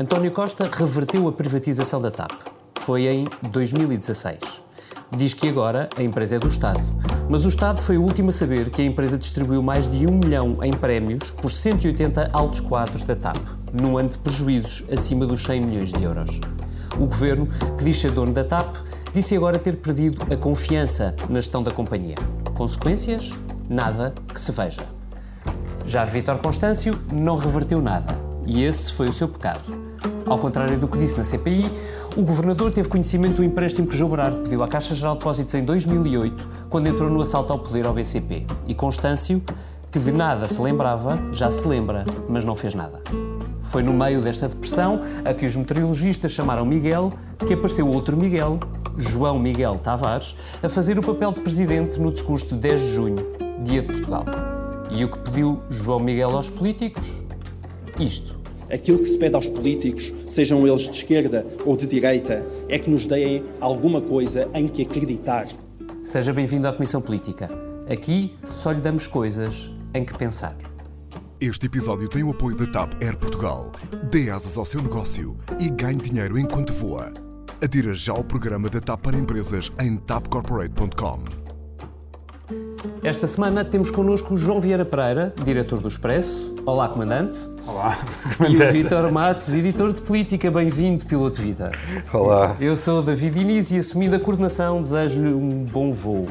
António Costa reverteu a privatização da TAP. Foi em 2016. Diz que agora a empresa é do Estado. Mas o Estado foi o último a saber que a empresa distribuiu mais de um milhão em prémios por 180 altos quadros da TAP, num ano de prejuízos acima dos 100 milhões de euros. O governo, que diz ser dono da TAP, disse agora ter perdido a confiança na gestão da companhia. Consequências? Nada que se veja. Já Vítor Constâncio não reverteu nada e esse foi o seu pecado. Ao contrário do que disse na CPI, o governador teve conhecimento do empréstimo que João Berardo pediu à Caixa Geral de Depósitos em 2008, quando entrou no assalto ao poder ao BCP. E Constâncio, que de nada se lembrava, já se lembra, mas não fez nada. Foi no meio desta depressão a que os meteorologistas chamaram Miguel que apareceu outro Miguel, João Miguel Tavares, a fazer o papel de presidente no discurso de 10 de junho, dia de Portugal. E o que pediu João Miguel aos políticos? Isto. Aquilo que se pede aos políticos, sejam eles de esquerda ou de direita, é que nos deem alguma coisa em que acreditar. Seja bem-vindo à Comissão Política. Aqui só lhe damos coisas em que pensar. Este episódio tem o apoio da TAP Air Portugal. Dê asas ao seu negócio e ganhe dinheiro enquanto voa. Adira já ao programa da TAP para empresas em tapcorporate.com. Esta semana temos connosco o João Vieira Pereira, diretor do Expresso. Olá, comandante. Olá. E o Vítor Matos, editor de política. Bem-vindo, piloto Vítor. Olá. Eu sou o David Inês e, assumida a coordenação, desejo-lhe um bom voo.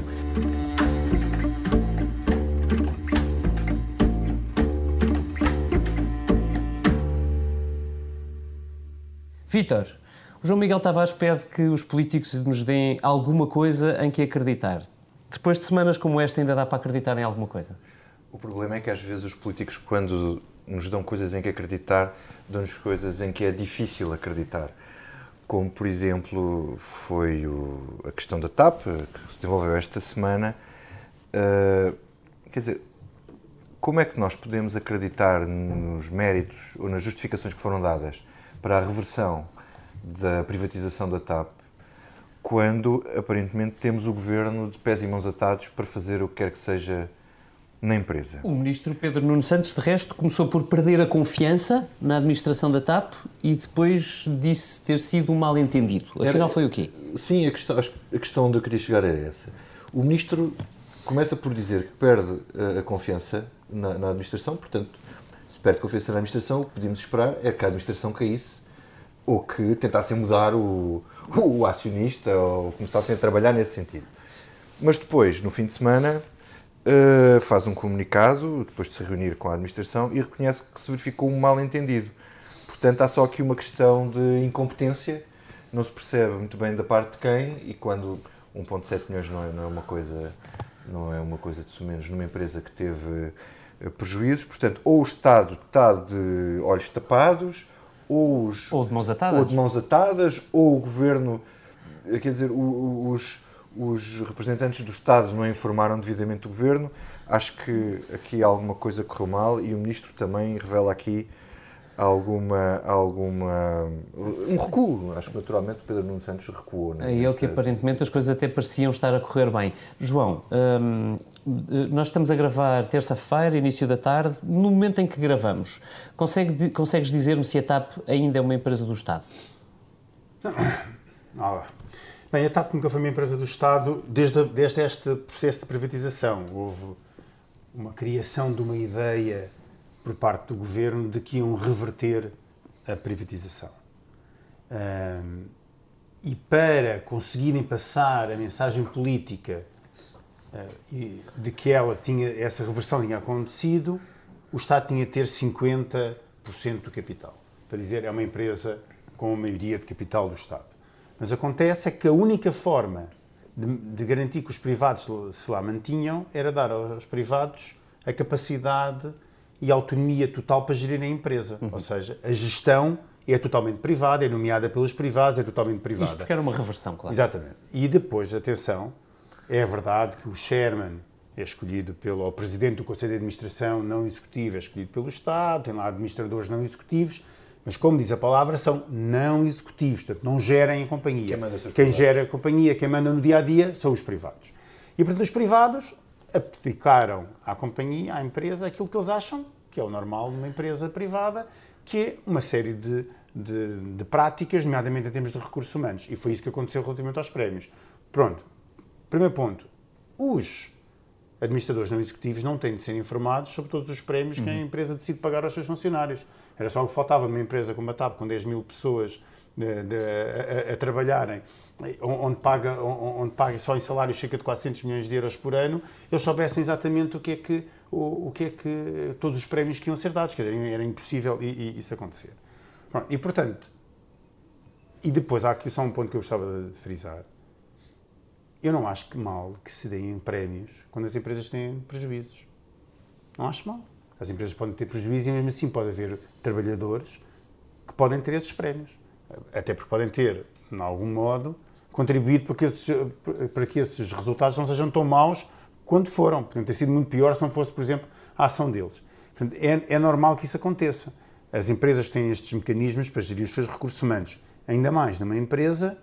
Vítor, o João Miguel Tavares pede que os políticos nos deem alguma coisa em que acreditar. Depois de semanas como esta, ainda dá para acreditar em alguma coisa? O problema é que às vezes os políticos, quando nos dão coisas em que acreditar, dão-nos coisas em que é difícil acreditar. Como, por exemplo, foi o, a questão da TAP, que se desenvolveu esta semana. Uh, quer dizer, como é que nós podemos acreditar nos méritos ou nas justificações que foram dadas para a reversão da privatização da TAP quando aparentemente temos o governo de pés e mãos atados para fazer o que quer que seja na empresa. O ministro Pedro Nuno Santos, de resto, começou por perder a confiança na administração da TAP e depois disse ter sido um mal-entendido. Afinal, foi o quê? Sim, a questão, a questão onde eu queria chegar é essa. O ministro começa por dizer que perde a confiança na, na administração, portanto, se perde confiança na administração, o que podíamos esperar é que a administração caísse ou que tentassem mudar o, o acionista ou começassem a trabalhar nesse sentido. Mas depois, no fim de semana, uh, faz um comunicado, depois de se reunir com a administração, e reconhece que se verificou um mal-entendido. Portanto, há só aqui uma questão de incompetência, não se percebe muito bem da parte de quem, e quando 1,7 milhões não é, não é, uma coisa não é uma coisa de sumenos numa empresa que teve eh, prejuízos, portanto, ou o Estado está de olhos tapados, ou, os, ou de mãos atadas, ou, de mãos atadas, ou o governo, eh, quer dizer, os, os representantes do Estado não informaram devidamente o governo. Acho que aqui alguma coisa correu mal e o ministro também revela aqui alguma, alguma um recuo. Acho que naturalmente Pedro Nuno Santos recuou. É ele que aparentemente as coisas até pareciam estar a correr bem. João, hum, nós estamos a gravar terça-feira, início da tarde. No momento em que gravamos, consegue, consegues dizer-me se a TAP ainda é uma empresa do Estado? Ah, bem, a TAP nunca foi uma empresa do Estado desde, desde este processo de privatização. Houve uma criação de uma ideia por parte do governo de que iam reverter a privatização. Um, e para conseguirem passar a mensagem política uh, de que ela tinha, essa reversão tinha acontecido, o Estado tinha de ter 50% do capital. Para dizer, é uma empresa com a maioria de capital do Estado. Mas acontece é que a única forma de, de garantir que os privados se lá mantinham era dar aos privados a capacidade e autonomia total para gerir a empresa. Uhum. Ou seja, a gestão é totalmente privada, é nomeada pelos privados, é totalmente privada. Isto porque era uma reversão, claro. Exatamente. E depois, atenção, é verdade que o chairman é escolhido pelo o presidente do Conselho de Administração não executivo, é escolhido pelo Estado, tem lá administradores não executivos, mas como diz a palavra, são não executivos, portanto, não gerem a companhia. Quem, quem gera a companhia, quem manda no dia a dia, são os privados. E, portanto, os privados abdicaram à companhia, à empresa, aquilo que eles acham que é o normal numa empresa privada, que é uma série de de, de práticas, nomeadamente em termos de recursos humanos. E foi isso que aconteceu relativamente aos prémios. Pronto. Primeiro ponto. Os administradores não executivos não têm de ser informados sobre todos os prémios que a empresa decide pagar aos seus funcionários. Era só o que faltava numa empresa como a TAP, com 10 mil pessoas de, de, a, a, a, trabalharem, onde paga, onde paga só em salários cerca de 400 milhões de euros por ano, eles soubessem exatamente o que é que, o, o que, é que todos os prémios que iam ser dados. Quer dizer, era impossível isso acontecer. E, portanto, e depois há aqui só um ponto que eu gostava de frisar. Eu não acho que mal que se deem prémios quando as empresas têm prejuízos. Não acho mal. As empresas podem ter prejuízo e mesmo assim pode haver trabalhadores que podem ter esses prémios. Até porque podem ter, de algum modo, contribuído para que esses, para que esses resultados não sejam tão maus quanto foram. Podiam ter sido muito pior se não fosse, por exemplo, a ação deles. Portanto, é, é normal que isso aconteça. As empresas têm estes mecanismos para gerir os seus recursos humanos. Ainda mais numa empresa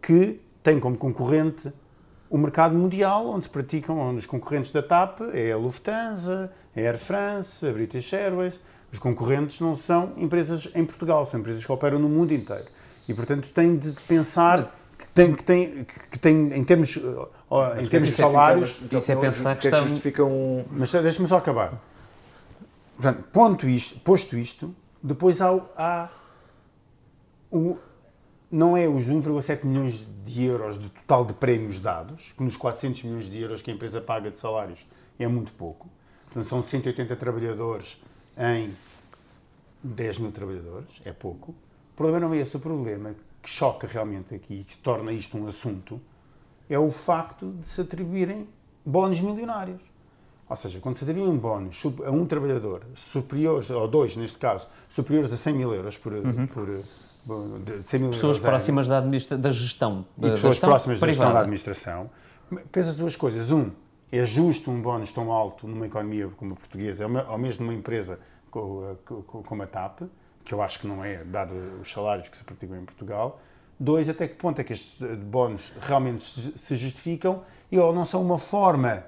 que tem como concorrente o mercado mundial, onde se praticam, onde os concorrentes da TAP é a Lufthansa, a Air France, a British Airways. Os concorrentes não são empresas em Portugal, são empresas que operam no mundo inteiro. E, portanto, tem de pensar que tem, que tem, que tem em termos, em termos de salários... Isso é pensar que está... Um... Mas deixa-me só acabar. Portanto, ponto isto, posto isto, depois há, há o, não é os 1,7 milhões de euros de total de prémios dados, que nos 400 milhões de euros que a empresa paga de salários é muito pouco. Portanto, são 180 trabalhadores em 10 mil trabalhadores, é pouco. O problema não é esse. O problema que choca realmente aqui e que torna isto um assunto é o facto de se atribuírem bónus milionários. Ou seja, quando se atribuem bónus a um trabalhador superiores, ou dois neste caso, superiores a 100 mil euros por, uhum. por pessoas próximas da, da, gestão. Da, e pessoas gestão próximas da gestão da administração. Pensas duas coisas. Um, é justo um bónus tão alto numa economia como a portuguesa, ou mesmo numa empresa como a TAP, que eu acho que não é, dado os salários que se praticam em Portugal. Dois, até que ponto é que estes bónus realmente se justificam e ou não são uma forma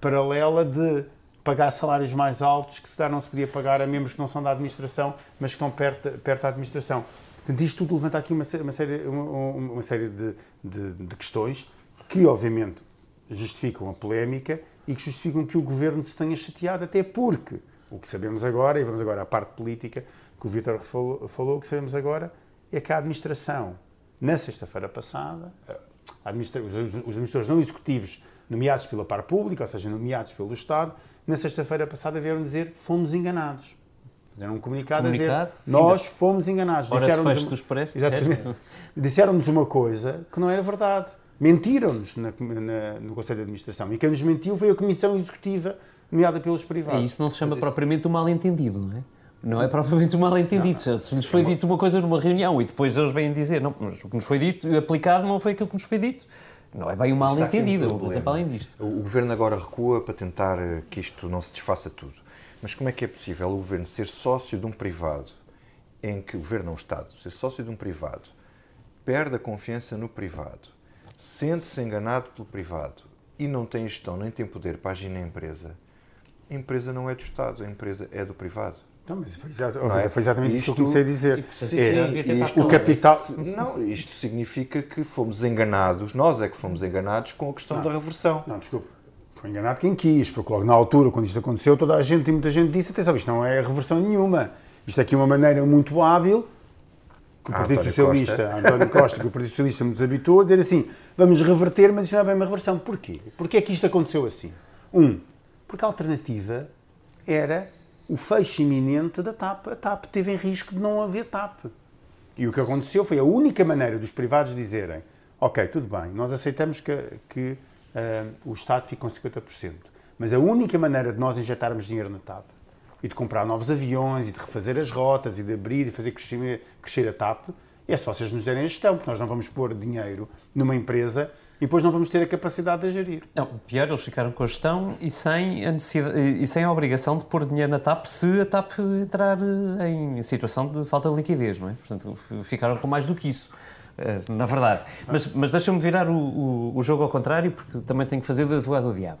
paralela de pagar salários mais altos que se calhar não se podia pagar a membros que não são da administração, mas que estão perto, perto da administração. Portanto, isto tudo levanta aqui uma, uma série, uma, uma série de, de, de, questões que, obviamente, justificam a polémica e que justificam que o governo se tenha chateado, até porque o que sabemos agora, e vamos agora à parte política que o Vítor falou, falou, o que sabemos agora é que a administração, na sexta-feira passada, administra os, os administradores não executivos nomeados pela par pública, ou seja, nomeados pelo Estado, na sexta-feira passada vieram dizer fomos enganados. Fizeram um comunicado, comunicado a dizer nós fomos enganados. Disseram-nos uma, disseram-nos uma coisa que não era verdade. Mentiram-nos no Conselho de Administração. E quem nos mentiu foi a Comissão Executiva, nomeada pelos privados. E isso não se chama propriamente um mal-entendido, não é? Não é propriamente um mal-entendido. Se lhes foi dito uma coisa numa reunião e depois eles vêm dizer não, mas o que nos foi dito, aplicado, não foi aquilo que nos foi dito. Não é bem um mal entendido, um coisa para além disto. O Governo agora recua para tentar eh, que isto não se desfaça tudo. Mas como é que é possível o Governo ser sócio de um privado, em que o Governo é um Estado, ser sócio de um privado, perde a confiança no privado, sente-se enganado pelo privado e não tem gestão nem tem poder para agir na empresa, a empresa não é do Estado, a empresa é do privado. Não, mas foi, exatamente, é? foi exatamente isto, isso que eu comecei a dizer. é, isto, o capital. Não, isto significa que fomos enganados, nós é que fomos enganados com a questão não, da reversão. Não, desculpe. Foi enganado quem quis, porque logo na altura, quando isto aconteceu, toda a gente e muita gente disse: atenção, isto não é reversão nenhuma. Isto aqui é uma maneira muito hábil que o ah, Partido António Socialista, Costa. António Costa, que o Partido Socialista nos habituou a dizer assim: vamos reverter, mas isto não é bem uma reversão. Porquê? Porquê é que isto aconteceu assim? Um, porque a alternativa era o fecho iminente da TAP. A TAP teve em risco de não haver TAP. E o que aconteceu foi a única maneira dos privados dizerem: ok, tudo bem, nós aceitamos que, que uh, o Estado fique com 50%, mas a única maneira de nós injetarmos dinheiro na TAP e de comprar novos aviões e de refazer as rotas e de abrir e fazer crescer, crescer a TAP é só vocês nos derem a gestão, porque nós não vamos pôr dinheiro numa empresa e depois não vamos ter a capacidade de gerir. Não, pior, eles ficaram com a gestão e sem a, e sem a obrigação de pôr dinheiro na TAP se a TAP entrar eh, em situação de falta de liquidez, não é? Portanto, ficaram com mais do que isso. Eh, na verdade. Mas, mas deixa-me virar o, o, o, jogo ao contrário, porque também tenho que fazer de advogado do diabo.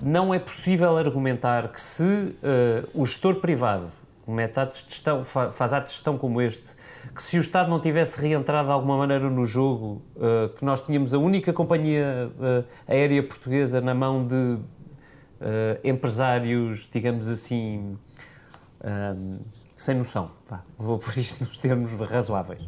Não é possível argumentar que se uh, o gestor privado comete atos de gestão, faz atos de gestão como este, que se o Estado não tivesse reentrado de alguma maneira no jogo, uh, que nós tínhamos a única companhia uh, aérea portuguesa na mão de uh, empresários, digamos assim, sem noção. Pá, vou por isto nos termos razoáveis.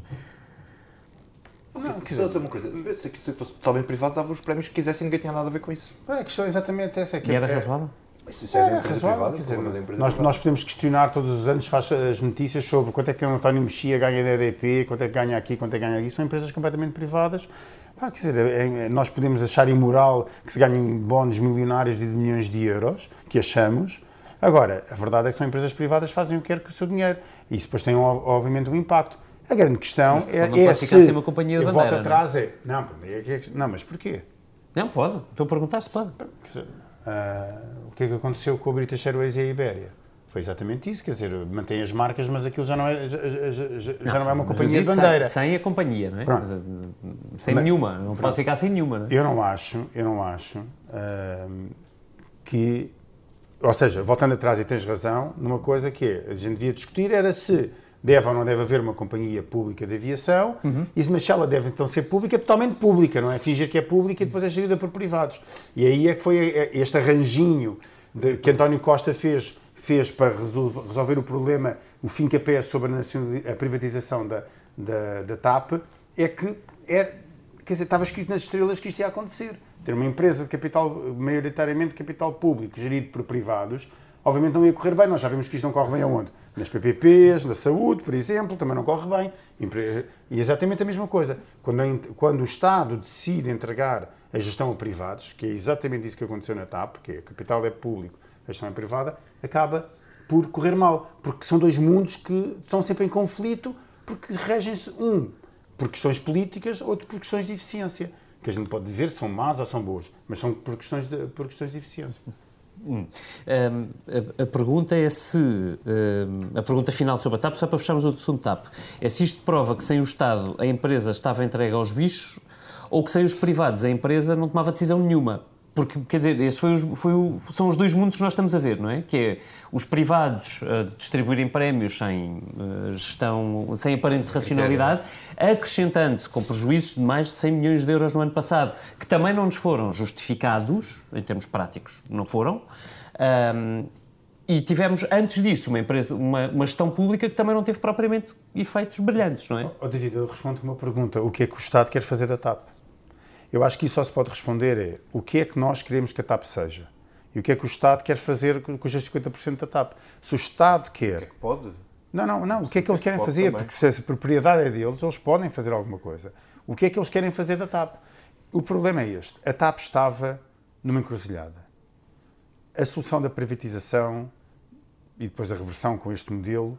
Não, quer dizer, uma coisa, se fosse totalmente privado, dava os prémios que quisessem, ninguém tinha nada a ver com isso. A questão é exatamente essa. É que e era é, razoável? Isso é, razoável, quer dizer, nós, nós podemos questionar todos os anos, faz as notícias sobre quanto é que o António Mexia ganha da EDP, quanto é que ganha aqui, quanto é que ganha aqui. São empresas completamente privadas. Pá, quer dizer, é, é, nós podemos achar imoral que se ganhem bónus milionários de milhões de euros, que achamos. Agora, a verdade é que são empresas privadas que fazem o que quer com o seu dinheiro. E isso depois tem, obviamente, um impacto. A grande questão Sim, é, é se... uma companhia de bandeira, volto atrás, não é? Não, é, não, mas porquê? Não, pode. Estou a perguntar se pode. Uh, o que é que aconteceu com a British Airways e a Iberia? Foi exatamente isso, quer dizer, mantém as marcas, mas aquilo já não é, já, já, já não, não, é uma companhia de bandeira. Sem, sem, a companhia, não é? Pronto. Sem mas, nenhuma, não pronto. pode ficar sem nenhuma, não é? Eu não acho, eu não acho uh, que, ou seja, voltando atrás e tens razão, numa coisa que é, a gente devia discutir era se deve ou não deve haver uma companhia pública de aviação, uhum. e se ela deve então ser pública, totalmente pública, não é? Fingir que é pública e depois é gerida por privados. E aí é que foi este arranjinho de, que António Costa fez, fez para resolver o problema, o fim que a sobre a, a privatização da, da, da, TAP, é que é, quer dizer, estava escrito nas estrelas que isto ia acontecer. Ter uma empresa de capital, maioritariamente de capital público, gerido por privados, obviamente não ia correr bem. Nós já vimos que isto não corre bem aonde? Nas PPPs, na saúde, por exemplo, também não corre bem. E exatamente a mesma coisa. Quando, quando o Estado decide entregar a gestão a privados, que é exatamente isso que aconteceu na TAP, que é, capital é público, a gestão é privada, acaba por correr mal. Porque são dois mundos que estão sempre em conflito, porque regem-se um por questões políticas, outro por questões de eficiência. Que a gente pode dizer são más ou são boas, mas são por questões de, por questões de eficiência. Hum. Um, a, a, pergunta é se. Um, a pergunta final sobre a TAP, só para fecharmos o assunto TAP, é se isto prova que sem o Estado a empresa estava entregue aos bichos ou que sem os privados a empresa não tomava decisão nenhuma. Porque, quer dizer, esse foi, foi o, são os dois mundos que nós estamos a ver, não é? Que é os privados uh, distribuírem prémios sem uh, gestão, sem aparente racionalidade, acrescentando-se com prejuízos de mais de 100 milhões de euros no ano passado, que também não nos foram justificados, em termos práticos, não foram. Um, e tivemos, antes disso, uma, empresa, uma, uma, gestão pública que também não teve propriamente efeitos brilhantes, não é? Oh, David, eu respondo uma pergunta. O que é que o Estado quer fazer da TAP? Eu acho que isso só se pode responder é o que é que nós queremos que a TAP seja e o que é que o Estado quer fazer com os 50% da TAP. Se o Estado quer... O que é que pode? Não, não, não. O que é que eles querem fazer? Também. Porque se a propriedade é deles, eles podem fazer alguma coisa. O que é que eles querem fazer da TAP? O problema é este. A TAP estava numa encruzilhada. A solução da privatização e depois a reversão com este modelo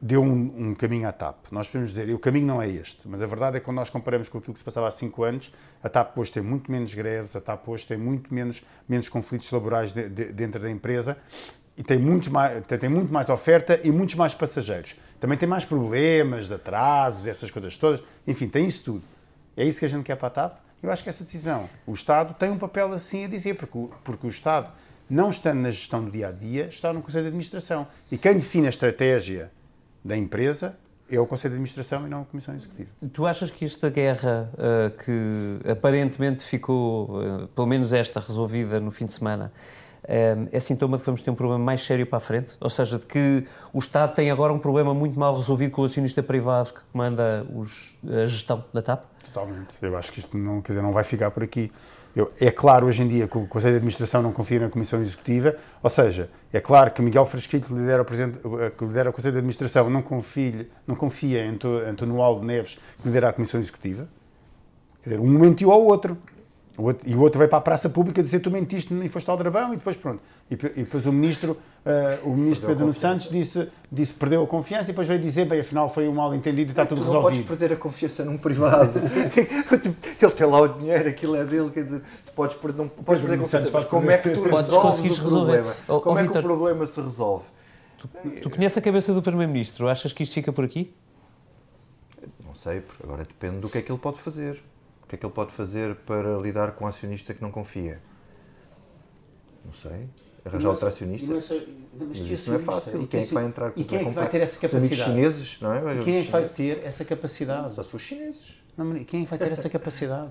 deu um, um, caminho à TAP. Nós podemos dizer, o caminho não é este, mas a verdade é que quando nós comparamos com aquilo que se passava há cinco anos, a TAP hoje tem muito menos greves, a TAP hoje tem muito menos, menos conflitos laborais de, de, dentro da empresa e tem muito, mais, tem muito mais oferta e muitos mais passageiros. Também tem mais problemas de atrasos, essas coisas todas. Enfim, tem isso tudo. É isso que a gente quer para a TAP? Eu acho que essa decisão, o Estado tem um papel assim a dizer, porque, porque o Estado, não estando na gestão do dia a dia, está no Conselho de Administração. E quem define a estratégia da empresa é o Conselho de Administração e não a Comissão Executiva. Tu achas que esta guerra, uh, que aparentemente ficou, uh, pelo menos esta, resolvida no fim de semana, uh, é sintoma de que vamos ter um problema mais sério para a frente? Ou seja, de que o Estado tem agora um problema muito mal resolvido com o acionista privado que comanda os, a gestão da TAP? Totalmente. Eu acho que isto não, quer dizer, não vai ficar por aqui. Eu, é claro hoje em dia que o Conselho de Administração não confia na Comissão Executiva, ou seja, é claro que Miguel Frasquilho, que lidera o, presidente, que lidera o Conselho de Administração, não confia, não confia em António Aldo Neves, que lidera a Comissão Executiva. Quer dizer, um mentiu ao outro. O outro, e o outro vai para a praça pública dizer tu mentiste e foste ao drabão e depois pronto. E, e depois o ministro, uh, o ministro Pedro Nuno Santos disse, disse perdeu a confiança e depois veio dizer, bem, afinal foi um mal entendido e está tudo tu resolvido. não podes perder a confiança num privado. Ele tem lá o dinheiro, aquilo é dele, quer dizer, tu podes perder, não podes perder a confiança, mas como é que tu podes resolves o resolver. problema? Oh, como oh, é que Victor, o problema se resolve? Tu, tu conheces a cabeça do Primeiro-Ministro, achas que isto fica por aqui? Não sei, agora depende do que é que ele pode fazer. O que é que ele pode fazer para lidar com um acionista que não confia? Não sei. Arranjar outro acionista. E não só- mas Mas isso não é fácil. E quem é que vai entrar? E quem é que vai ter essa Os capacidade? chineses, não é? E quem é que vai Os ter essa capacidade? Só se for chineses. Não, quem é que vai ter essa capacidade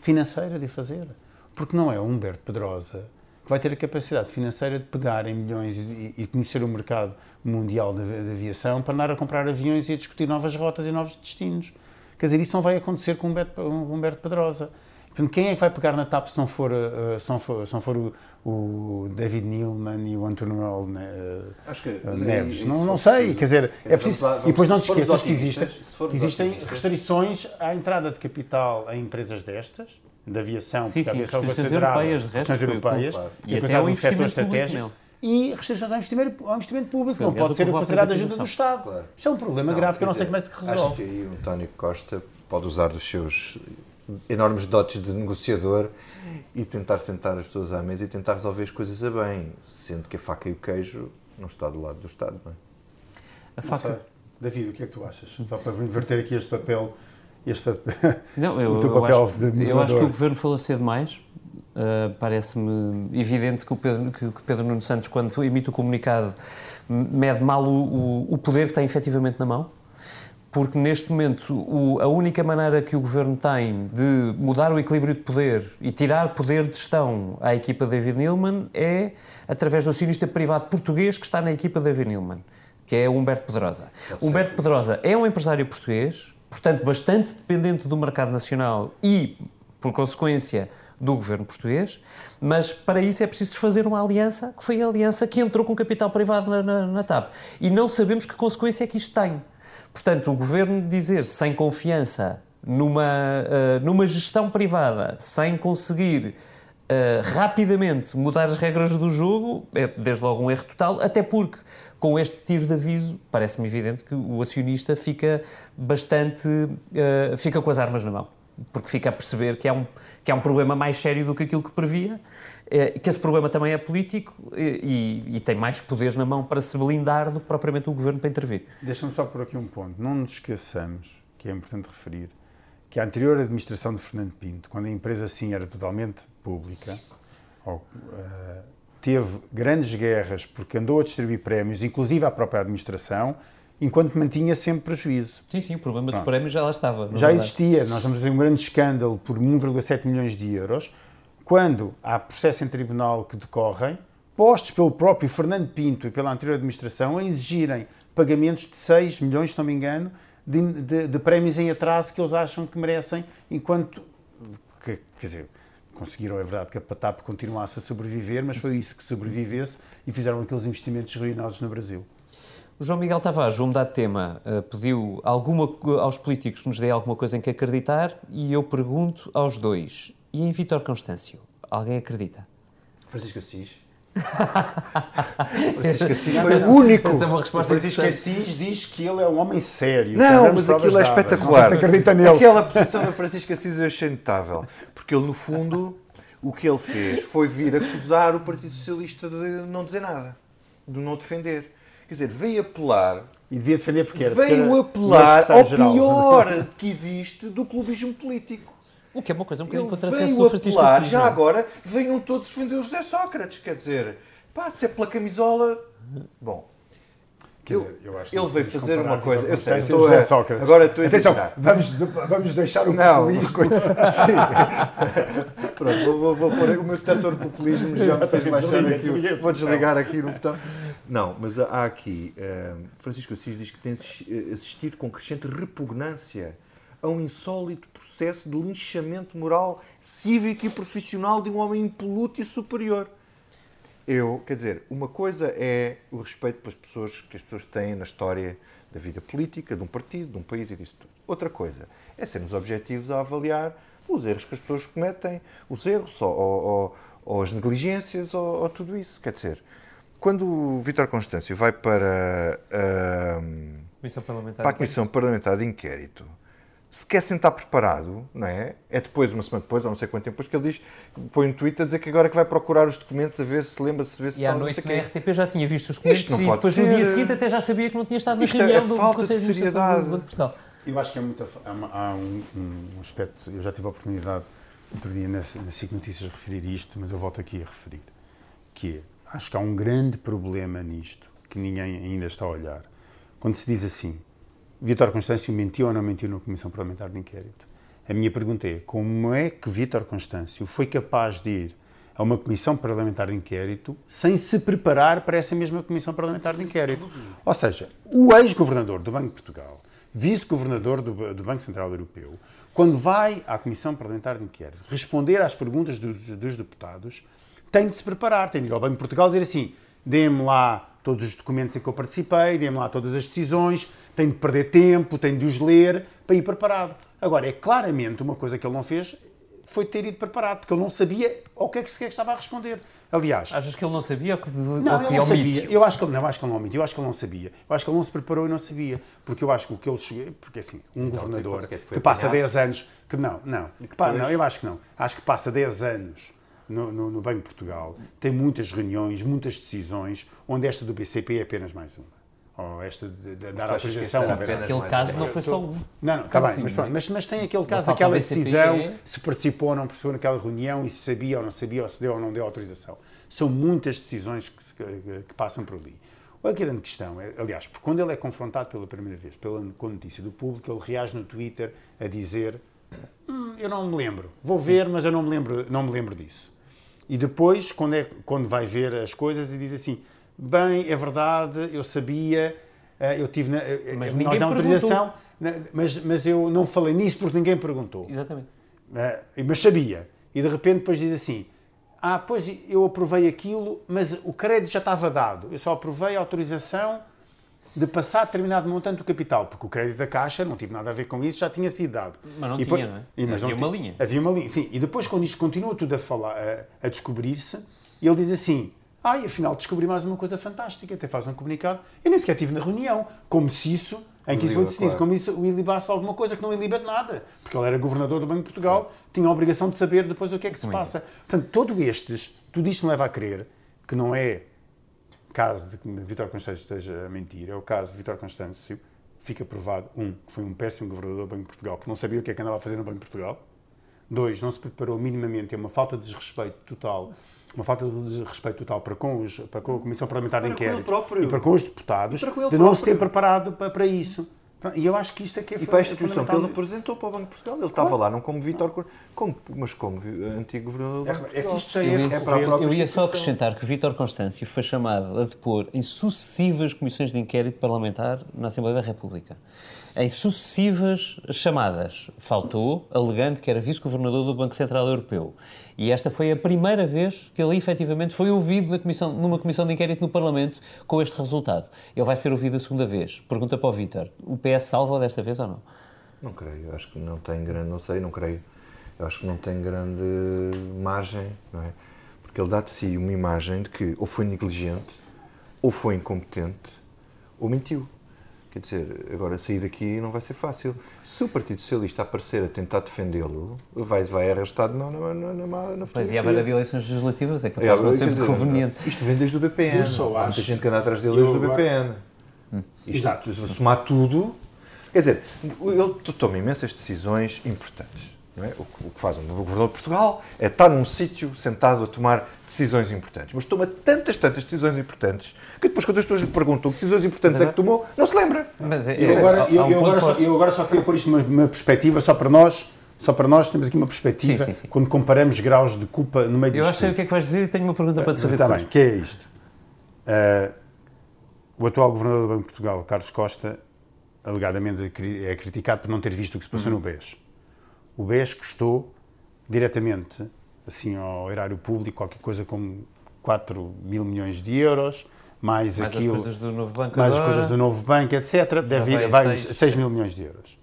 financeira de o fazer? Porque não é o Humberto Pedrosa que vai ter a capacidade financeira de pegar em milhões e, e conhecer o mercado mundial da, aviação para andar a comprar aviões e a discutir novas rotas e novos destinos. Quer dizer, isso não vai acontecer com o Humberto, o Humberto Pedrosa. Portanto, quem é que vai pegar na TAP se não for, eh, se não for, se não for o, o David Neilman e o António Acho que Neves? isso Não, não for sei, preciso- quer dizer, é Vamos preciso. lá, e vamos- depois não te esqueças que, formos que existem restrições à entrada de capital em empresas destas, da aviação, Sim, sim, aviação é restrições europeias, de resto, europeias, E é até considerado o setor investimento público estratégico. E restrições ao investimento, ao investimento público, não pode ser considerado ajuda do. Estado. Claro. Isto é um problema grave que eu não quer sei dizer, como é que se Acho resolve. que aí o António Costa pode usar dos seus enormes dotes de negociador e tentar sentar as pessoas à mesa e tentar resolver as coisas a bem, sendo que a faca e o queijo não está do lado do Estado, não é? A faca. sei. David, o que é que tu achas? Só para inverter aqui este papel. Este papel. Não, eu, o teu eu papel acho, de eu acho que o governo falou cedo demais. Uh, Parece-me evidente que o, Pedro, que, que Pedro Nuno Santos, quando emite o comunicado, mede mal o, o, o poder que tem efetivamente na mão. Porque neste momento o- a única maneira que o governo tem de mudar o equilíbrio de poder e tirar poder de gestão à equipa de David Neilman é através do acionista privado português que está na equipa de David Neilman, que é Humberto Pedrosa. Humberto Pedrosa é um empresário português, portanto bastante dependente do mercado nacional e, por consequência, do governo português, mas para isso é preciso desfazer uma aliança, que foi a aliança que entrou com capital privado na, na, na TAP. E não sabemos que consequência é que isto tem. Portanto, o governo dizer sem confiança numa, eh, numa gestão privada, sem conseguir eh, rapidamente mudar as regras do jogo, é desde logo um erro total, até porque com este tiro de aviso, parece-me evidente que o acionista fica bastante. eh, fica com as armas na mão. Porque fica a perceber que há um, que há um problema mais sério do que aquilo que previa, eh, que esse problema também é político e, e tem mais poderes na mão para se blindar do que propriamente o governo para intervir. Deixa-me só por aqui um ponto. Não nos esqueçamos, que é importante referir, que a anterior administração de Fernando Pinto, quando a empresa sim era totalmente pública, ou, eh, teve grandes guerras porque andou a distribuir prémios, inclusive à própria administração, enquanto mantinha sempre prejuízo. Sim, sim, o problema dos Pronto. prémios já lá estava. Já verdade. existia, nós estamos a ver um grande escândalo por 1,7 milhões de euros, quando há processo em tribunal que decorrem, postos pelo próprio Fernando Pinto e pela anterior administração a exigirem pagamentos de 6 milhões, se não me engano, de, de- de prémios em atraso que eles acham que merecem, enquanto, que- quer dizer, conseguiram, é verdade, que a PATAP continuasse a sobreviver, mas foi isso que sobrevivesse e fizeram aqueles investimentos ruinosos no Brasil. João Miguel Tavares, vou mudar de tema, eh, pediu alguma, aos políticos que nos deem alguma coisa em que acreditar e eu pergunto aos dois, e em Vítor Constâncio, alguém acredita? Francisco Assis. Francisco Assis foi o único. Essa é uma resposta Francisco. Assis diz que ele é um homem sério. Não, mas aquilo é dadas. espetacular. Se acredita nele. Aquela posição da Francisco Assis eu achei notável. Porque ele, no fundo, o que ele fez foi vir acusar o Partido Socialista de não dizer nada, de não defender. Quer dizer, veio apelar, E devia defender porque era. porque veio apelar ao secretário-geral. pior que existe do clubismo político. O que é uma coisa um bocadinho contrassenso do Francisco apelar, Assis. já não agora, venham todos defender o José Sócrates. Quer dizer, pá, se é pela camisola... Bom, Quer dizer, eu acho que ele veio fazer uma coisa... Eu sei, estou José a- Sócrates. agora estou a Atenção, vamos, vamos deixar o Não. populismo. Pronto, vou, vou, vou pôr o meu detector de populismo já me fez baixar Desliga, aqui. Vou desligar aqui no botão. Não, mas há aqui. eh, Francisco Assis diz que tem assi- assistido com crescente repugnância a um insólito processo de linchamento moral, cívico e profissional de um homem impoluto e superior. Eu, quer dizer, uma coisa é o respeito pelas pessoas que as pessoas têm na história da vida política, de um partido, de um país e disso tudo. Outra coisa é sermos objetivos a avaliar os erros que as pessoas cometem, os erros ou, ou- ou- ou as negligências ou, ou tudo isso. Quer dizer, quando o Vítor Constâncio vai para, ahm, Comissão Parlamentar. para a Comissão Parlamentar de Inquérito, se quer sentar preparado, não é? É depois, uma semana depois, ou não sei quanto tempo depois, que ele diz, põe um tweet a dizer que agora que vai procurar os documentos a ver se lembra, se vê se E à noite na. RTP já tinha visto os documentos não e pode depois no ser. dia seguinte até já sabia que não tinha estado na Isto é reunião do falta Conselho de de Administração do seriedade. Banco de Portugal. Eu acho que é muita. Há, uma- há um, um aspecto. Eu já tive a oportunidade, outro dia, na, na SIC Notícias, de referir isto, mas eu volto aqui a referir. Que é, acho que há um grande problema nisto, que ninguém ainda está a olhar. Quando se diz assim, Vítor Constâncio mentiu ou não mentiu na Comissão Parlamentar de Inquérito? A minha pergunta é, como é que Vítor Constâncio foi capaz de ir a uma Comissão Parlamentar de Inquérito sem se preparar para essa mesma Comissão Parlamentar de Inquérito? Ou seja, o ex-governador do Banco de Portugal, vice-governador do, do Banco Central Europeu, quando vai à Comissão Parlamentar de Inquérito responder às perguntas dos, dos deputados, tem de se preparar, tem de ir ao Banco de Portugal e dizer assim: dê-me lá todos os documentos em que eu participei, dê-me lá todas as decisões, tem de perder tempo, tem de os ler para ir preparado. Agora, é claramente uma coisa que ele não fez foi ter ido preparado, porque ele não sabia ao que é que sequer estava a responder. Aliás, Achas que ele não sabia ou que, não, ou ele que não sabia. Eu acho que ele não, acho que ele não omitiu, eu acho que ele não sabia. Eu acho que ele não se preparou e não sabia, porque eu acho que o que ele chegou, porque assim, um governador consegue- foi que passa apanhado. 10 anos, que não, não, que pa- não, eu acho que não. Acho que passa 10 anos no, no, no Banco de Portugal, tem muitas reuniões, muitas decisões, onde esta do BCP é apenas mais uma. Ou esta de, de dar autorização. é ao BCP. Aquele mais caso não foi só um. Não, não, está bem, Sim, mas, pronto, mas, mas tem aquele caso BCP. decisão, se participou ou não participou naquela reunião e se sabia ou não sabia, ou se deu ou não deu autorização. São muitas decisões que, se- que- que passam por ali. A grande questão é, aliás, porque quando ele é confrontado pela primeira vez pela, com a notícia do público, ele reage no Twitter a dizer "Hum, eu não me lembro, vou ver, mas eu não me lembro, não me lembro disso. E depois, quando, é, quando vai ver as coisas, e diz assim: bem, é verdade, eu sabia, eh, eu tive na, eh, Mas nós ninguém autorização, mas, mas eu não falei nisso porque ninguém perguntou. Exatamente. Eh, mas sabia. E de repente depois diz assim: Ah, pois eu aprovei aquilo, mas o crédito já estava dado. Eu só aprovei a autorização de passar determinado montante do capital, porque o crédito da Caixa não tive nada a ver com isso, já tinha sido dado. Mas não E tinha, não é? E, mas Havia não uma linha. Havia uma linha, sim. E depois, quando isto continua tudo a, falar, a, a descobrir-se, ele diz assim: Ai, afinal descobri mais uma coisa fantástica. Até faz um comunicado. Eu nem sequer estive na reunião. Como se isso, em que isso foi decidido, claro. como isso o ilibasse alguma coisa que não iliba de nada. Porque ele era governador do Banco de Portugal, tinha a obrigação de saber depois o que é que se passa. Portanto, todo estes, tudo isto me leva a crer que não é caso de que Vítor Constâncio esteja a mentir, é o caso de Vítor Constâncio, fica provado, um, que foi um péssimo governador do Banco de Portugal, porque não sabia o que é que andava a fazer no Banco de Portugal. Dois, não se preparou minimamente, é uma falta de desrespeito total, uma falta de respeito total para com, os, para com a Comissão Parlamentar de Inquérito próprio. e para com os deputados, de não se ter próprio. preparado para, para isso. E eu acho que isto é que é E para esta instituição que ele representou para o Banco de Portugal. Ele estava lá não como Vítor, Cor- como, mas como antigo governador do Banco de É, é que Portugal. isto já Eu é ia, para a própria eu ia só acrescentar que Vítor Constâncio foi chamado a depor em sucessivas comissões de inquérito parlamentar na Assembleia da República. Em sucessivas chamadas. Faltou, alegando que era vice-governador do Banco Central Europeu. E esta foi a primeira vez que ele efetivamente foi ouvido comissão, numa comissão de inquérito no Parlamento com este resultado. Ele vai ser ouvido a segunda vez. Pergunta para o Vítor: o PS salva desta vez ou não? Não creio, acho que não tem grande, não sei, não creio. Eu acho que não tem grande margem, não é? Porque ele dá de si uma imagem de que ou foi negligente, ou foi incompetente, ou mentiu. Quer dizer, agora sair daqui não vai ser fácil. Se o Partido Socialista aparecer a tentar defendê-lo, vai, vai arrastado na, na, na, na, na Pois e à beira de eleições legislativas é É, capaz de não ser muito dizer, conveniente. Isto vem desde o BPN. Eu só Há Muita acho- gente que anda atrás dele desde o BPN. Isto, Exato. Se somar tudo. Quer dizer, ele toma imensas decisões importantes. Não é? o, que, o que faz um governador de Portugal é estar num sítio sentado a tomar decisões importantes. Mas toma tantas, tantas decisões importantes que depois, quando as pessoas lhe perguntam que decisões importantes é que tomou, não se lembra. Mas é- Eu é- agora, eu, eu agora só, eu agora só queria pôr isto numa, numa perspectiva, só para nós, só para nós temos aqui uma perspectiva Sim, sim, sim. quando comparamos graus de culpa no meio Eu disto acho que sei o que é que vais dizer e tenho uma pergunta para te fazer Está bem, que é isto. Ah, o atual governador do Banco de Portugal, Carlos Costa, alegadamente é cri- é criticado por não ter visto o que se passou no BES. O BES custou diretamente, assim, ao erário público, qualquer coisa como 4 mil milhões de euros, mais, Mais as aquilo, coisas do novo banco mais as agora. coisas do novo banco, etc. Deve ir, vai seis. 6 mil milhões de euros.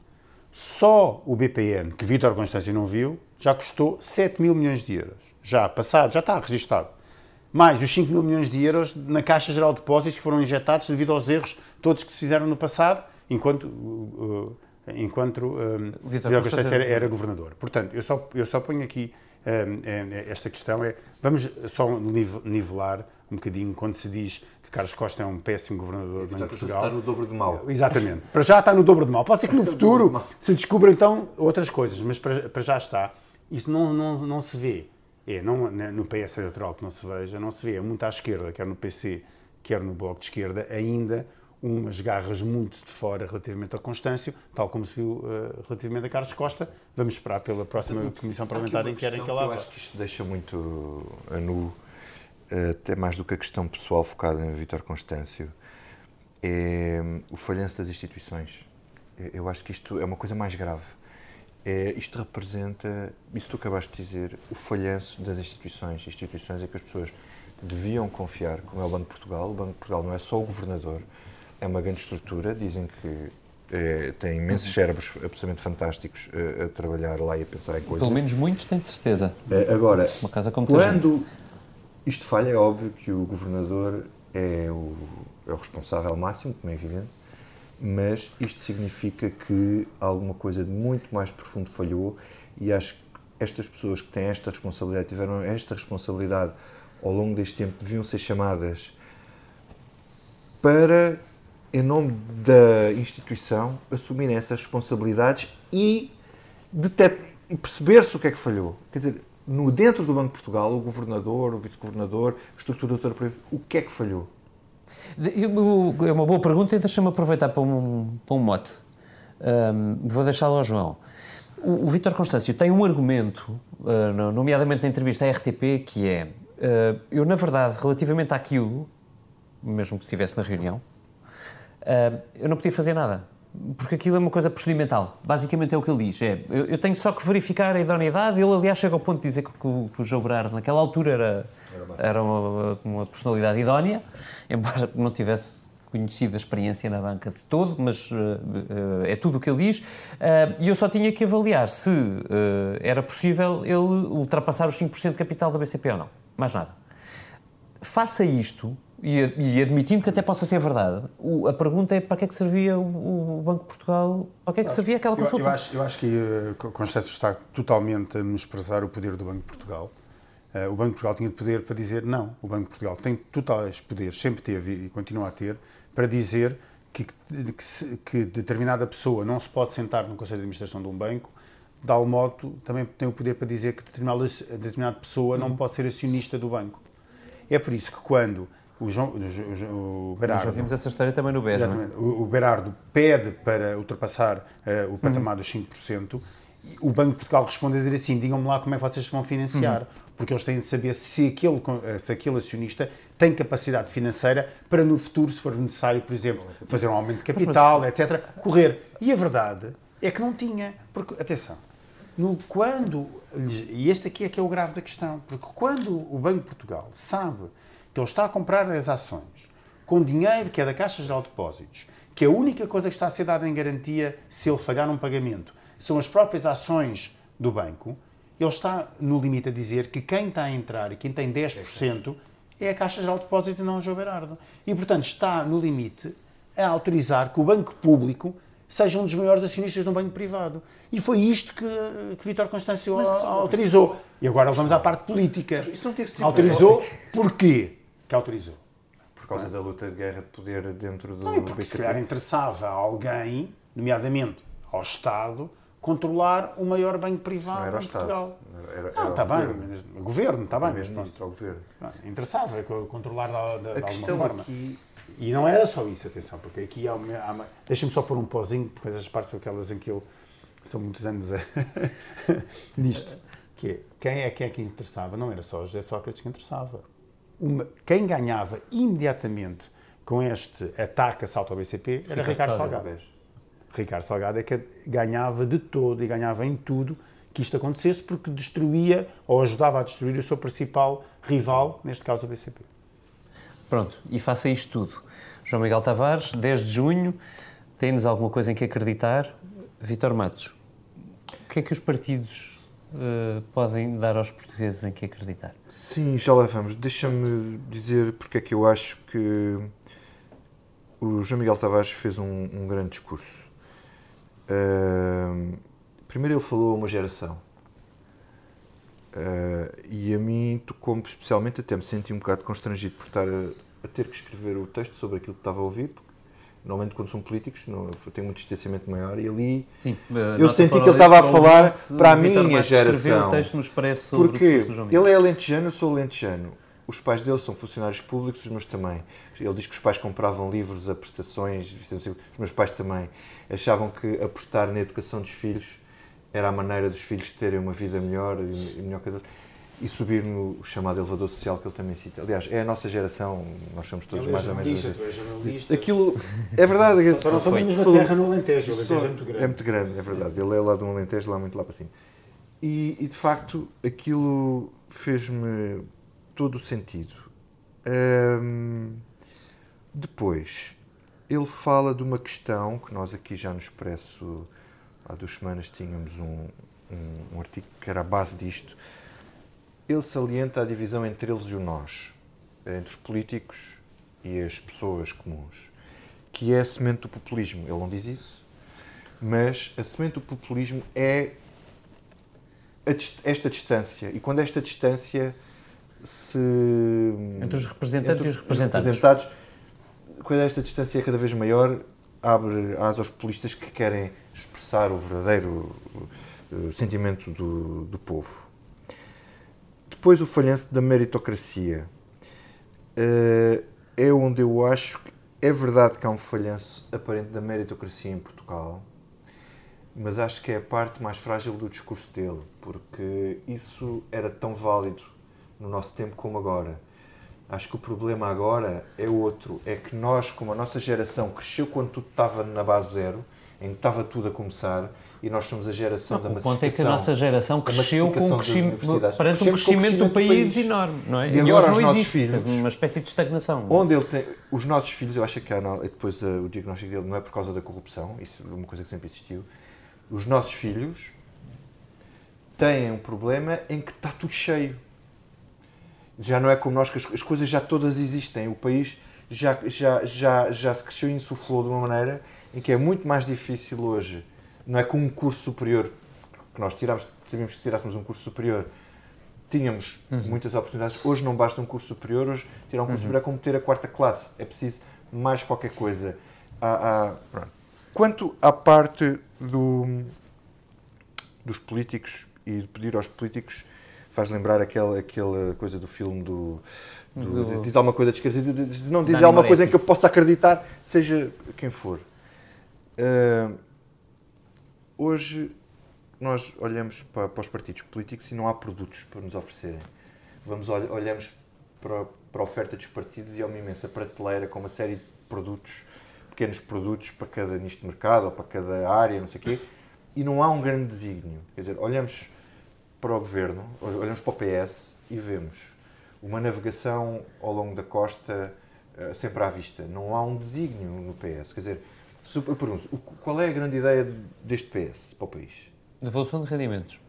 Só o BPN, que Vítor Constâncio não viu, já custou 7 mil milhões de euros. Já passado, já está registado. Mais os 5 mil milhões de euros na Caixa Geral de Depósitos que foram injetados devido aos erros todos que se fizeram no passado, enquanto, uh, uh, enquanto um, Vítor Constâncio Constâncio era era, governador. Portanto, eu só, eu só ponho aqui um, eh, esta questão, é, vamos só nive- nivelar um bocadinho quando se diz que Carlos Costa é um péssimo governador de Portugal. Está no dobro de mal. Exatamente. Para já está no dobro de mal. Pode ser que no futuro se descubra então outras coisas, mas para, para já está. Isso não, não, não se vê é, não, no PS eleitoral que não se veja, não se vê muito à esquerda, quer no PC, quer no Bloco de Esquerda, ainda umas garras muito de fora relativamente ao Constâncio, tal como se viu uh, relativamente a Carlos Costa. Vamos esperar pela próxima Comissão Parlamentar em que querem que ela Eu acho que isto deixa muito a nu, eh, até mais do que a questão pessoal focada em Vítor Constâncio, é o falhanço das instituições. Eu acho que isto é uma coisa mais grave. É, isto representa, isso tu acabaste de dizer, o falhanço das instituições. Instituições em que as pessoas deviam confiar, como é o Banco de Portugal. O Banco de Portugal não é só o governador, é uma grande estrutura. Dizem que é, tem imensos cérebros absolutamente fantásticos a, a, trabalhar lá e a pensar em coisas. Pelo menos muitos têm de certeza. É, agora, uma casa com quando gente. isto falha, é óbvio que o governador é o, é o responsável máximo, como é evidente, mas isto significa que alguma coisa de muito mais profundo falhou e acho que estas pessoas que têm esta responsabilidade, tiveram esta responsabilidade ao longo deste tempo, deviam ser chamadas para, em nome da instituição, assumirem essas responsabilidades e, e perceber-se o que é que falhou. Quer dizer, no, dentro do Banco de Portugal, o governador, o vice-governador, a estrutura doutora, o que é que falhou? É uma boa pergunta e deixa-me aproveitar para um, para um mote. Um, vou deixá-lo ao João. O, o Vítor Constâncio tem um argumento, uh, nomeadamente na entrevista à RTP, que é: uh, eu, na verdade, relativamente àquilo, mesmo que estivesse na reunião, uh, eu não podia fazer nada. Porque aquilo é uma coisa procedimental. Basicamente é o que ele diz. É, eu, eu tenho só que verificar a idoneidade. Ele, aliás, chega ao ponto de dizer que, que, o, que o João Berardo, naquela altura, era, era uma, uma personalidade idónea, embora não tivesse conhecido a experiência na banca de todo, mas uh, uh, é tudo o que ele diz. Uh, e eu só tinha que avaliar se era possível ele ultrapassar os 5% de capital da BCP ou não. Mais nada. Faça isto e, e, admitindo que até possa ser verdade, o, a pergunta é para que é que servia o, o, Banco de Portugal, para que é que servia aquela consulta? Eu, eu, acho, eu acho que uh, Constâncio está totalmente a menosprezar o poder do Banco de Portugal. Uh, o Banco de Portugal tinha poder para dizer não. O Banco de Portugal tem totais poderes, sempre teve e continua a ter, para dizer que, que, que determinada pessoa não se pode sentar no Conselho de Administração de um banco, de modo também tem o poder para dizer que determinada, determinada pessoa não uhum. pode ser acionista do banco. É por isso que quando o, João, o, o Berardo. Nós já vimos essa história também no BES. É? Exatamente. O, o Berardo pede para ultrapassar uh, o patamar uhum. dos 5%. O Banco de Portugal responde a dizer assim: digam-me lá como é que vocês vão financiar. Uhum. Porque eles têm de saber se aquele, eh, se aquele acionista tem capacidade financeira para no futuro, se for necessário, por exemplo, fazer um aumento de capital, mas, mas... etc., correr. E a verdade é que não tinha. Porque, atenção, no, quando. E este aqui é que é o grave da questão. Porque quando o Banco de Portugal sabe que ele está a comprar as ações com dinheiro que é da Caixa Geral de Depósitos, que a única coisa que está a ser dada em garantia se ele falhar um pagamento são as próprias ações do banco, ele está no limite a dizer que quem está a entrar e quem tem 10% é a Caixa Geral de Depósitos e não o João Berardo. E, portanto, está no limite a autorizar que o banco público seja um dos maiores acionistas de um banco privado. E foi isto que, que Vítor Constâncio Mas, autorizou. E agora vamos à parte política. Isso não teve sido Autorizou porquê? Que autorizou. Por causa da luta de guerra de poder dentro do não, porque BCP. se calhar interessava a alguém, nomeadamente ao Estado, controlar o maior banco privado não era em Portugal. Era, era, não, está bem, o governo, está bem. Mesmo ministro ao governo. Não, interessava controlar de, de, alguma forma. Aqui... E não era só isso, atenção, porque aqui há uma. uma... Deixa-me só pôr um pozinho, porque essas partes são aquelas em que eu. São muitos anos a... nisto. Que é, quem é que é que interessava? Não era só José Sócrates que interessava uma, quem ganhava imediatamente com este ataque assalto ao BCP era Ricardo, Ricardo Salgado. Salgado. Ricardo Salgado é que ganhava de todo e ganhava em tudo que isto acontecesse porque destruía ou ajudava a destruir o seu principal rival, neste caso o BCP. Pronto, e faça isto tudo. João Miguel Tavares, 10 de junho, tem-nos alguma coisa em que acreditar? Vitor Matos, o que é que os partidos uh, podem dar aos portugueses em que acreditar? Sim, já lá vamos. Deixa-me dizer porque é que eu acho que o João Miguel Tavares fez um, um grande discurso. Uh, primeiro ele falou a uma geração. Uh, e a mim tocou-me especialmente, até me senti um bocado constrangido por estar a, a, ter que escrever o texto sobre aquilo que estava a ouvir, porque Normalmente, quando são políticos, não, tem um distanciamento maior e ali Sim, eu senti que ele estava a falar para a minha geração. o texto no Expresso sobre Porque ele é alentejano, eu sou alentejano. Os pais dele são funcionários públicos, os meus também. Ele diz que os pais compravam livros a prestações, os meus pais também. Achavam que apostar na educação dos filhos era a maneira dos filhos terem uma vida melhor e melhor que a e subir no chamado elevador social que ele também cita. Aliás, é a nossa geração, nós somos todos é mais ou menos. jornalista, tu és jornalista. Aquilo é verdade. Só não somos na Falou- terra no Alentejo, o Alentejo é muito é grande. muito grande, é verdade. Ele é lá de um Alentejo, lá muito lá para cima. E, e, de facto, aquilo fez-me todo o sentido. Hum, depois, ele fala de uma questão que nós aqui já no Expresso, há duas semanas, tínhamos um, um, um artigo que era a base disto. Ele salienta a divisão entre eles e o nós, entre os políticos e as pessoas comuns, que é a semente do populismo. Ele não diz isso, mas a semente do populismo é esta distância. E quando esta distância se. Entre os representantes entre e os representados. representados, quando esta distância é cada vez maior, abre asas aos populistas que querem expressar o verdadeiro eh, sentimento do, do povo. Depois, o falhanço da meritocracia. Eh, é onde eu acho que é verdade que há um falhanço aparente da meritocracia em Portugal, mas acho que é a parte mais frágil do discurso dele, porque isso era tão válido no nosso tempo como agora. Acho que o problema agora é outro, é que nós, como a nossa geração cresceu quando tudo estava na base zero, em que estava tudo a começar, e nós somos a geração da O massificação. ponto é que a nossa geração da cresceu com um crescimento, perante um o crescimento do país, país. enorme, não é? E E, agora não existe, filhos? uma espécie de estagnação. Onde ele tem. Os nossos filhos, eu acho que não, depois eh, o diagnóstico dele não é por causa da corrupção, isso é uma coisa que sempre existiu. Os nossos filhos têm um problema em que está tudo cheio. Já não é como nós, que as, as coisas já todas existem. O país já, já, já, já se cresceu e insuflou de uma maneira em que é muito mais difícil hoje. Não é com um curso superior que nós tiramos, sabíamos que se tirássemos um curso superior tínhamos muitas oportunidades. Hoje não basta um curso superior, hoje tirar um curso superior é como ter a quarta classe. É preciso mais qualquer coisa. Há- há- pronto. Quanto à parte do- dos políticos e de pedir aos políticos, faz lembrar aquela, aquela coisa do filme do. do- Do- diz alguma coisa de esquerda, diz- não diz alguma coisa em que eu possa acreditar, seja quem for. Ah, hoje nós olhamos para, para os partidos políticos e não há produtos para nos oferecerem. Vamos, ol- olhamos para, para a oferta dos partidos e é uma imensa prateleira com uma série de produtos, pequenos produtos para cada nicho de mercado ou para cada área, não sei o quê, e não há um grande desígnio. Quer dizer, olhamos para o governo, olhamos para o PS e vemos uma navegação ao longo da costa eh, sempre à vista. Não há um desígnio no PS. Quer dizer, eu pergunto, qual é a grande ideia deste PS para o país? Devolução de rendimentos.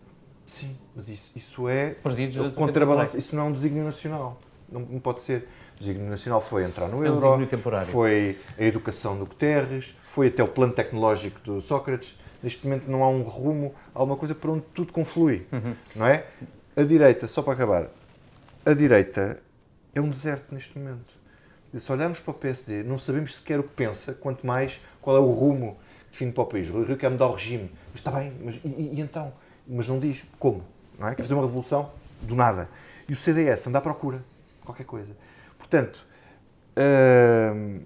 Sim, mas isso, isso é Perdidos da contrabalança. temporada. Isso não é um desígnio nacional. Não, não pode ser. O desígnio nacional foi entrar no É um euro, temporário. foi a educação do Guterres, foi até o plano tecnológico do Sócrates. Neste momento não há um rumo, há alguma coisa para onde tudo conflui, Uhum. não é? A direita, só para acabar, a direita é um deserto neste momento. Se olharmos para o PSD, não sabemos sequer o que pensa, quanto mais qual é o rumo define para o país. O Rio quer mudar o regime. Mas está bem, mas e, e- então? Mas não diz como, não é? Quer fazer uma revolução do nada. E o CDS anda à procura, qualquer coisa. Portanto, hum,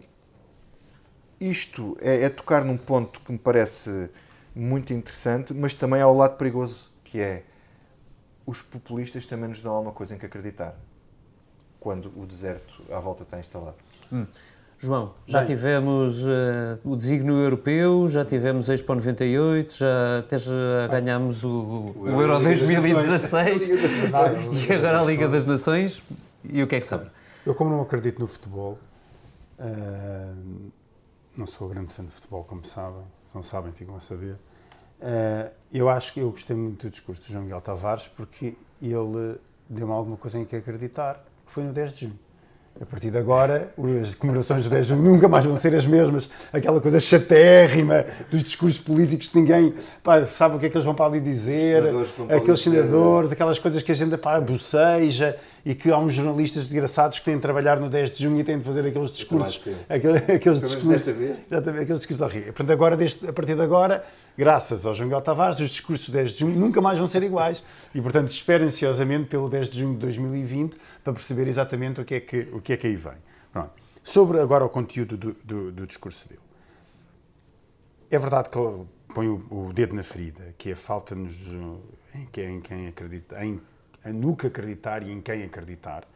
isto é, é tocar num ponto que me parece muito interessante, mas também há o lado perigoso, que é os populistas também nos dão alguma coisa em que acreditar quando o deserto à volta está instalado. João, já Bem. tivemos eh, o desígnio europeu, já tivemos a Expo 98, já até já ganhámos o, o Euro Euro das 2016 Nações. e agora a Liga das Nações. E o que é que sabe? Eu, como não acredito no futebol, ah, não sou grande fã de futebol, como sabem, se não sabem, ficam a saber. Ah, eu acho que eu gostei muito do discurso do João Miguel Tavares porque ele deu-me alguma coisa em que acreditar, foi no 10 de junho. A partir de agora, as comemorações do 10 de junho nunca mais vão ser as mesmas. Aquela coisa chatérrima dos discursos políticos que ninguém pá, sabe o que é que eles vão para ali dizer. Para Aqueles senadores, aquelas coisas que a gente pá, boceja e que há uns jornalistas desgraçados que têm de trabalhar no 10 de junho e têm de fazer aqueles discursos. Aqueles, aqueles discursos. Exatamente, aqueles discursos horríveis. Portanto, agora, deste, a partir de agora, graças ao João Miguel Tavares, os discursos do 10 de junho nunca mais vão ser iguais. E, portanto, espero ansiosamente pelo 10 de junho de 2020 para perceber exatamente o que é que, o que, é que aí vem. Pronto. Sobre agora o conteúdo do, do, do discurso dele. É verdade que ele põe o, o dedo na ferida, que é a falta-nos em quem, em quem acredita, em, que acreditar e em quem acreditar,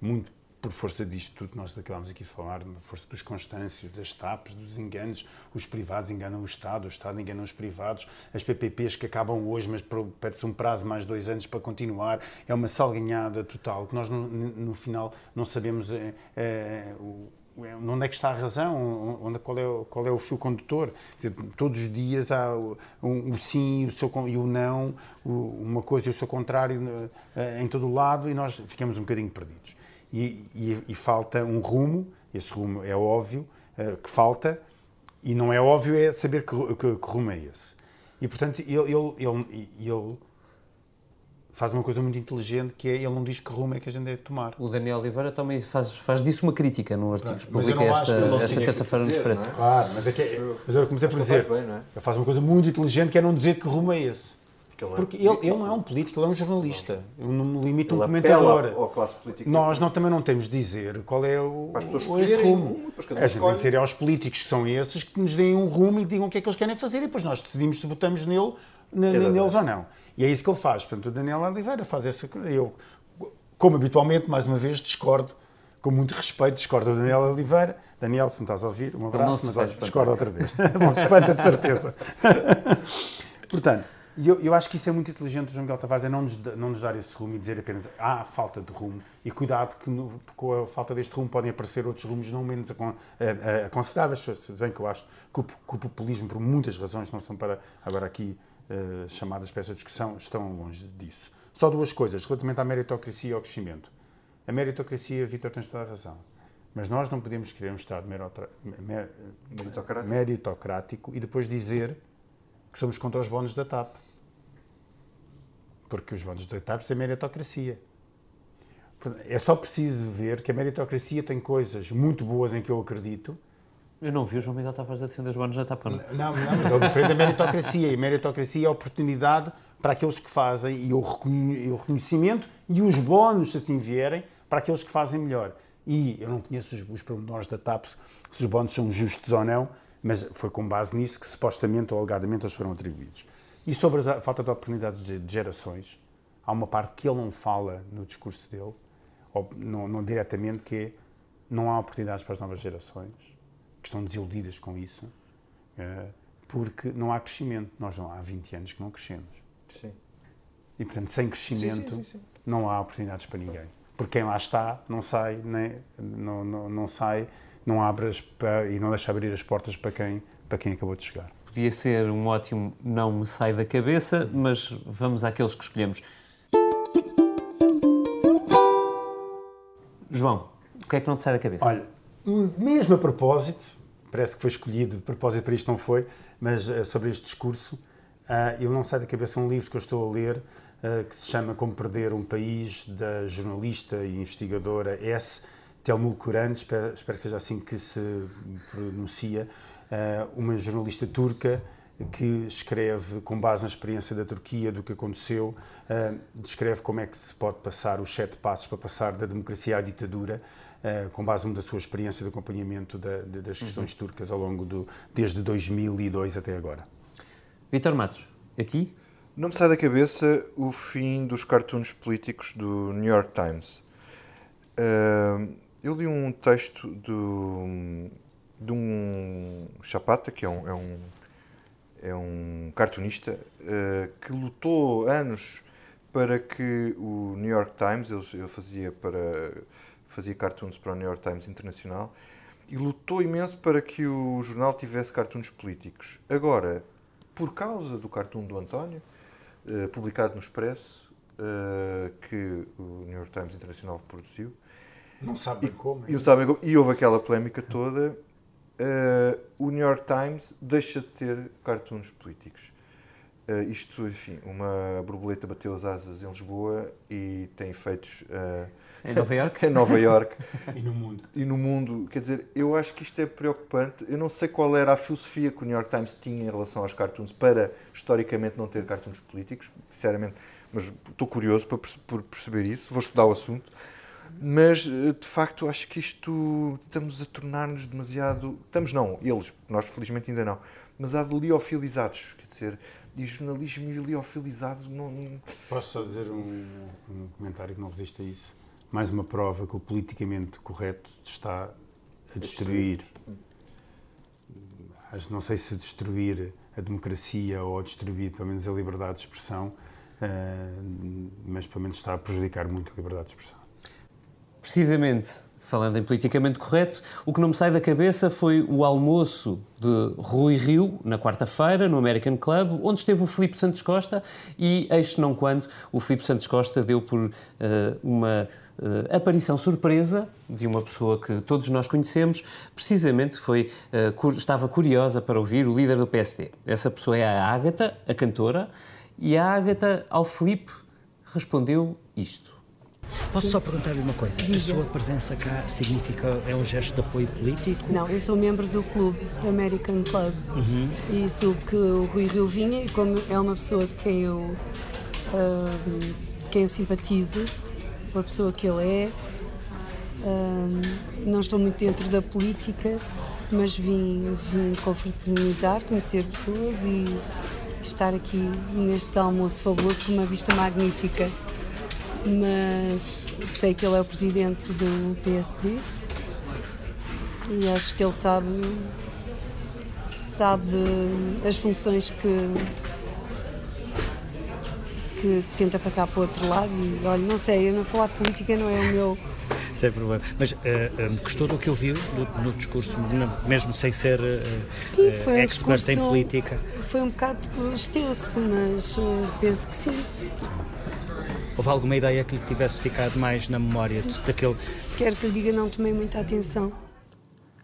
muito por força disto tudo nós acabámos aqui de falar, por força dos constâncios, das TAPs, dos enganos, os privados enganam o Estado, o Estado engana os privados, as PPPs que acabam hoje, mas pede-se um prazo mais dois anos para continuar, é uma salganhada total, que nós no, no final não sabemos é, é, o, onde é que está a razão, onde, qual, é, qual é o fio condutor. Dizer, todos os dias há o, o sim o seu, e o não, o, uma coisa e o seu contrário eh, em todo o lado, e nós ficamos um bocadinho perdidos e, e, e, falta um rumo, esse rumo é óbvio uh, que falta, e não é óbvio é saber que, que, que rumo é esse. E, portanto, ele, ele, ele, ele, faz uma coisa muito inteligente, que é, ele não diz que rumo é que a gente deve tomar. O Daniel Oliveira também faz, faz disso uma crítica num artigo que publica esta, esta terça-feira no Expresso. É? Claro, mas, é que, é, mas eu comecei por dizer, bem, é? ele faz uma coisa muito inteligente, que é não dizer que rumo é esse. Porque, ele, é Porque ele, ele, não é um político, ele é um jornalista. Eu não me limito a um comentador. Nós não, também não temos de dizer qual é o, o esse rumo. Um, a gente tem de dizer aos políticos que são esses que nos deem um rumo e digam o que é que eles querem fazer e depois nós decidimos se votamos nele, neles ou não. E é isso que ele faz. Portanto, o Daniel Oliveira faz essa coisa. Eu, como habitualmente, mais uma vez, discordo, com muito respeito, discordo do Daniel Oliveira. Daniel, se me estás a ouvir, um abraço, mas discordo outra vez. não se espanta, de certeza. Portanto, e eu, eu, acho que isso é muito inteligente do João Miguel Tavares, é não nos, não nos dar esse rumo e dizer apenas há ah, falta de rumo. E cuidado que no, com a falta deste rumo podem aparecer outros rumos não menos aconselháveis. Se bem que eu acho que o, que o, populismo, por muitas razões, não são para agora aqui uh, chamadas para essa discussão, estão longe disso. Só duas coisas relativamente à meritocracia e ao crescimento. A meritocracia, Vitor, tens toda a razão. Mas nós não podemos querer um Estado meritocrático. meritocrático e depois dizer que somos contra os bónus da TAP. Porque os bónus da TAP são meritocracia. É só preciso ver que a meritocracia tem coisas muito boas em que eu acredito. Eu não vi o João Miguel Tavares a defender os bónus da TAP. Não, não, não mas é diferente da meritocracia. E a meritocracia é a oportunidade para aqueles que fazem e o reconhecimento e os bónus, se assim vierem, para aqueles que fazem melhor. E eu não conheço os, os pormenores da TAP, se os bónus são justos ou não, mas foi com base nisso que supostamente ou alegadamente eles foram atribuídos. E sobre a falta de oportunidades de gerações, há uma parte que ele não fala no discurso dele, ou não, não diretamente, que é não há oportunidades para as novas gerações, que estão desiludidas com isso, eh, porque não há crescimento. Nós não há 20 anos que não crescemos. Sim. E, portanto, sem crescimento, sim, sim, não há oportunidades para ninguém. Porque quem lá está não sai, nem, não, não, não sai não abras para, e não deixa abrir as portas para quem, para quem acabou de chegar. Podia ser um ótimo não me sai da cabeça, mas vamos àqueles que escolhemos. João, o que é que não te sai da cabeça? Olha, mesmo a propósito, parece que foi escolhido de propósito para isto, não foi, mas uh, sobre este discurso, uh, eu não sai da cabeça um livro que eu estou a ler uh, que se chama Como Perder um País, da jornalista e investigadora S. Telmul Kuran, espero, que seja assim que se pronuncia, eh, uma jornalista turca que escreve, com base na experiência da Turquia, do que aconteceu, eh, descreve como é que se pode passar os sete passos para passar da democracia à ditadura, eh, com base da sua experiência de acompanhamento das questões uhum. turcas ao longo do, desde 2002 até agora. Vitor Matos, a ti? Não me sai da cabeça o fim dos cartoons políticos do New York Times. Uh, eu li um texto do, de um Chapata, que é um, é um, é um cartunista, uh, que lutou anos para que o New York Times, ele, ele fazia, para, fazia cartoons para o New York Times Internacional, e lutou imenso para que o jornal tivesse cartoons políticos. Agora, por causa do cartoon do António, uh, publicado no Expresso, uh, que o New York Times Internacional produziu, não sabem como. É e, sabem como. E houve aquela polémica Sim. toda. Uh, o New York Times deixa de ter cartoons políticos. Uh, isto, enfim, uma borboleta bateu as asas em Lisboa e tem efeitos uh, Em Nova York? em Nova York. E no mundo. e no mundo. Quer dizer, eu acho que isto é preocupante. Eu não sei qual era a filosofia que o New York Times tinha em relação aos cartoons para, historicamente, não ter cartoons políticos, sinceramente. Mas estou curioso para perce- por perceber isso, vou estudar o assunto. Mas, eh, de facto, acho que isto estamos a tornar-nos demasiado. Estamos não, eles, nós felizmente ainda não. Mas há de liofilizados, quer dizer, e jornalismo liofilizado não. Posso só dizer um, um comentário que não resiste a isso? Mais uma prova que o politicamente correto está a destruir. Não sei se destruir a democracia ou a destruir, pelo menos, a liberdade de expressão, eh, mas pelo menos está a prejudicar muito a liberdade de expressão. Precisamente, falando em politicamente correto, o que não me sai da cabeça foi o almoço de Rui Rio, na quarta-feira, no American Club, onde esteve o Filipe Santos Costa e, eis não quando, o Filipe Santos Costa deu por eh, uma eh, aparição surpresa de uma pessoa que todos nós conhecemos, precisamente foi, cur- estava curiosa para ouvir o líder do PSD. Essa pessoa é a Ágata, a cantora, e a Ágata, ao Filipe, respondeu isto. Posso só perguntar-lhe uma coisa? A sua presença cá significa, é um gesto de apoio político? Não, eu sou membro do clube, American Club. E isso que o Rui Rio vinha, e como é uma pessoa de quem eu, de quem eu simpatizo, uma pessoa que ele é, ahm, não estou muito dentro da política, mas vim, vim confraternizar, conhecer pessoas e estar aqui neste almoço fabuloso com uma vista magnífica. Mas sei que ele é o presidente do PSD e acho que ele sabe sabe as funções que que tenta passar para o outro lado e olha, não sei, eu não falar de política não é o meu Sem problema. Mas eh, eh, gostou do que ouviu no, no discurso, mesmo sem ser eh, sim, foi um expert discurso em política? foi um bocado extenso, mas eh, penso que sim Houve alguma ideia que lhe tivesse ficado mais na memória de- daquele. se quer que lhe diga não tomei muita atenção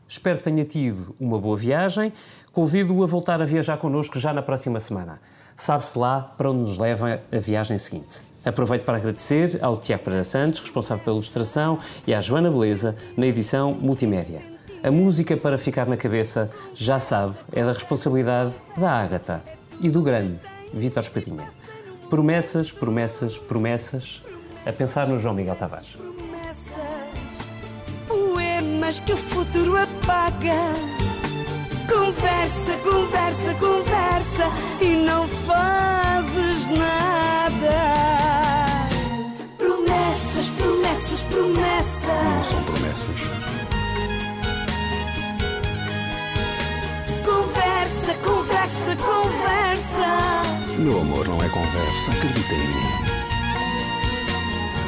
Espero que tenha tido uma boa viagem. Convido-o a voltar a viajar connosco já na próxima semana. Sabe-se lá para onde nos leva a viagem seguinte. Aproveito para agradecer ao Tiago Pereira Santos, responsável pela ilustração, e à Joana Beleza, na edição multimédia. A música para ficar na cabeça, já sabe, é da responsabilidade da Ágata e do grande Vítor Espadinha. Promessas, promessas, promessas, a pensar no João Miguel Tavares. promessas, poemas que o futuro apaga. Conversa, conversa, conversa e não fazes nada. Promessas, promessas, promessas. São promessas. Conversa, conversa, conversa. Meu amor não é conversa, acredita em mim.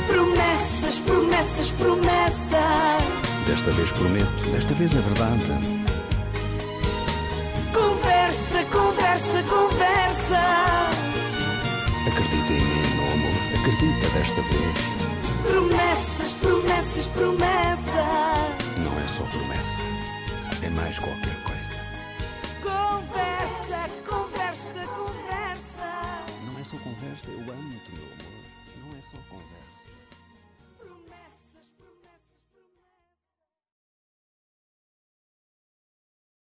Promessas, promessas, promessas. Desta vez prometo, desta vez é verdade. Conversa, conversa, conversa. Acredita em mim, meu amor, acredita desta vez. Promessas, promessas, promessas. Não é só promessa, é mais qualquer coisa. conversa, eu amo-te, meu amor. Não é só conversa.